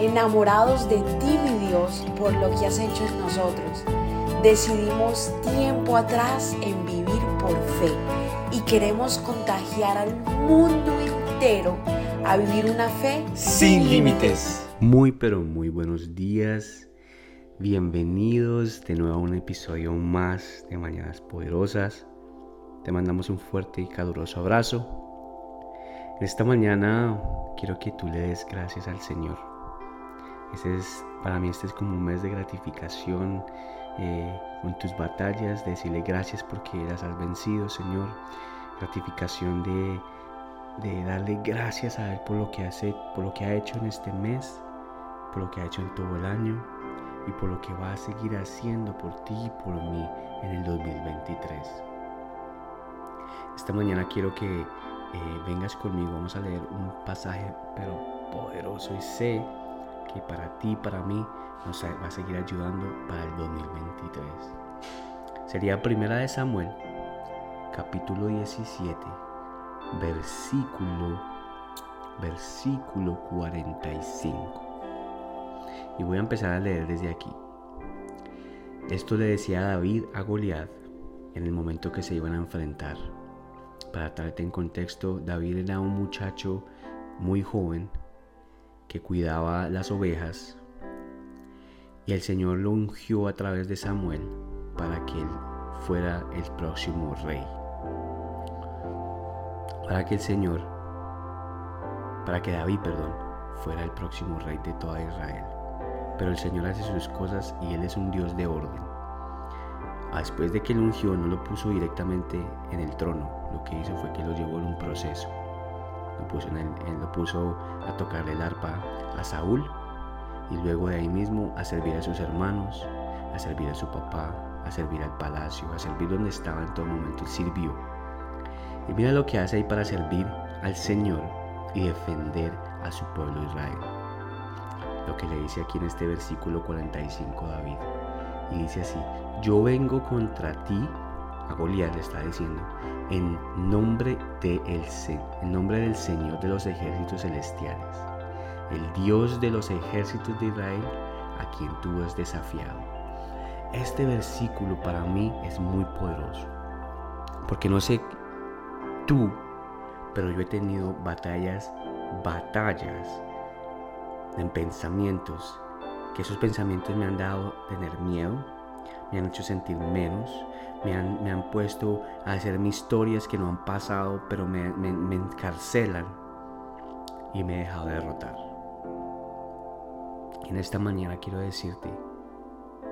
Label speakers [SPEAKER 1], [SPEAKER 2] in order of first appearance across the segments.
[SPEAKER 1] enamorados de ti, mi Dios, por lo que has hecho en nosotros. Decidimos tiempo atrás en vivir por fe y queremos contagiar al mundo entero a vivir una fe
[SPEAKER 2] sin límites.
[SPEAKER 3] Muy pero muy buenos días. Bienvenidos de nuevo a un episodio más de Mañanas Poderosas. Te mandamos un fuerte y caluroso abrazo. En esta mañana quiero que tú le des gracias al Señor. Ese es, para mí este es como un mes de gratificación eh, con tus batallas, de decirle gracias porque las has vencido, Señor. Gratificación de, de darle gracias a Él por lo, que hace, por lo que ha hecho en este mes, por lo que ha hecho en todo el año y por lo que va a seguir haciendo por ti y por mí en el 2023. Esta mañana quiero que eh, vengas conmigo, vamos a leer un pasaje pero poderoso y sé que para ti, para mí, nos va a seguir ayudando para el 2023. Sería Primera de Samuel, capítulo 17, versículo, versículo 45. Y voy a empezar a leer desde aquí. Esto le decía David a Goliat en el momento que se iban a enfrentar. Para traerte en contexto, David era un muchacho muy joven que cuidaba las ovejas y el Señor lo ungió a través de Samuel para que él fuera el próximo rey. Para que el Señor, para que David, perdón, fuera el próximo rey de toda Israel. Pero el Señor hace sus cosas y Él es un Dios de orden. Después de que lo ungió, no lo puso directamente en el trono. Lo que hizo fue que lo llevó en un proceso. Lo puso, a tocarle el arpa a Saúl y luego de ahí mismo a servir a sus hermanos, a servir a su papá, a servir al palacio, a servir donde estaba en todo momento. sirvió. Y mira lo que hace ahí para servir al Señor y defender a su pueblo Israel. Lo que le dice aquí en este versículo 45 David. Y dice así, yo vengo contra ti, a Goliat le está diciendo, en nombre, de el, en nombre del Señor de los ejércitos celestiales, el Dios de los ejércitos de Israel, a quien tú has desafiado. Este versículo para mí es muy poderoso, porque no sé tú, pero yo he tenido batallas, batallas en pensamientos que esos pensamientos me han dado tener miedo, me han hecho sentir menos, me han, puesto a hacer mis historias que no han pasado, pero me, me encarcelan y me he dejado derrotar. Y en esta mañana quiero decirte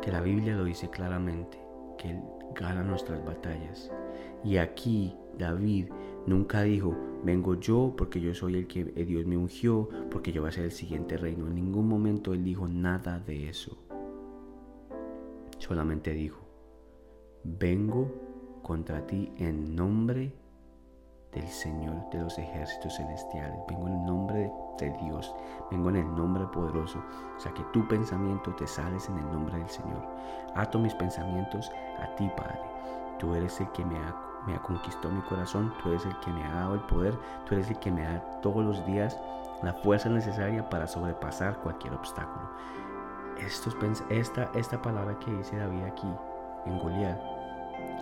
[SPEAKER 3] que la Biblia lo dice claramente, que Él gana nuestras batallas. Y aquí David nunca dijo, vengo yo porque yo soy el que Dios me ungió, porque yo voy a ser el siguiente reino. En ningún momento Él dijo nada de eso. Solamente dijo, vengo contra ti en nombre del Señor de los ejércitos celestiales. Vengo en el nombre de Dios. Vengo en el nombre poderoso. O sea que tu pensamiento te sales en el nombre del Señor. Ato mis pensamientos a ti, Padre. Tú eres el que me ha, me ha conquistado mi corazón. Tú eres el que me ha dado el poder. Tú eres el que me da todos los días la fuerza necesaria para sobrepasar cualquier obstáculo. Estos, esta, esta palabra que dice David aquí en Goliat,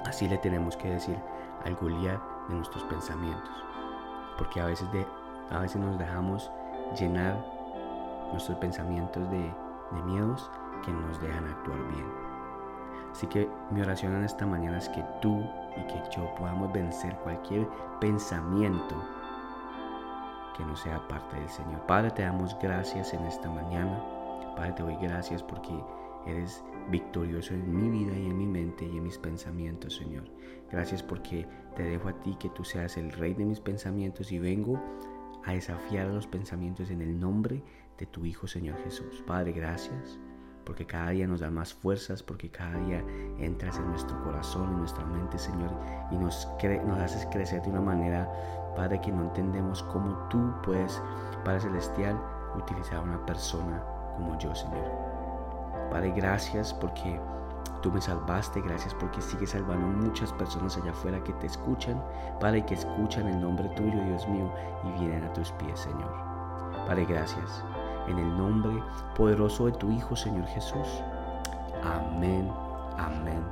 [SPEAKER 3] así le tenemos que decir al Goliat de nuestros pensamientos. Porque a veces, de, a veces nos dejamos llenar nuestros pensamientos de, de miedos que nos dejan actuar bien. Así que mi oración en esta mañana es que tú y que yo podamos vencer cualquier pensamiento que no sea parte del Señor. Padre, te damos gracias en esta mañana. Padre, te doy gracias porque eres victorioso en mi vida y en mi mente y en mis pensamientos, Señor. Gracias porque te dejo a ti que tú seas el rey de mis pensamientos y vengo a desafiar los pensamientos en el nombre de tu Hijo, Señor Jesús. Padre, gracias porque cada día nos da más fuerzas, porque cada día entras en nuestro corazón, en nuestra mente, Señor, y nos, nos haces crecer de una manera, Padre, que no entendemos cómo tú puedes, Padre Celestial, utilizar a una persona como yo, Señor. Padre, gracias porque tú me salvaste, gracias porque sigues salvando muchas personas allá afuera que te escuchan, Padre, que escuchan el nombre tuyo, Dios mío, y vienen a tus pies, Señor. Padre, gracias. En el nombre poderoso de tu Hijo, Señor Jesús. Amén, amén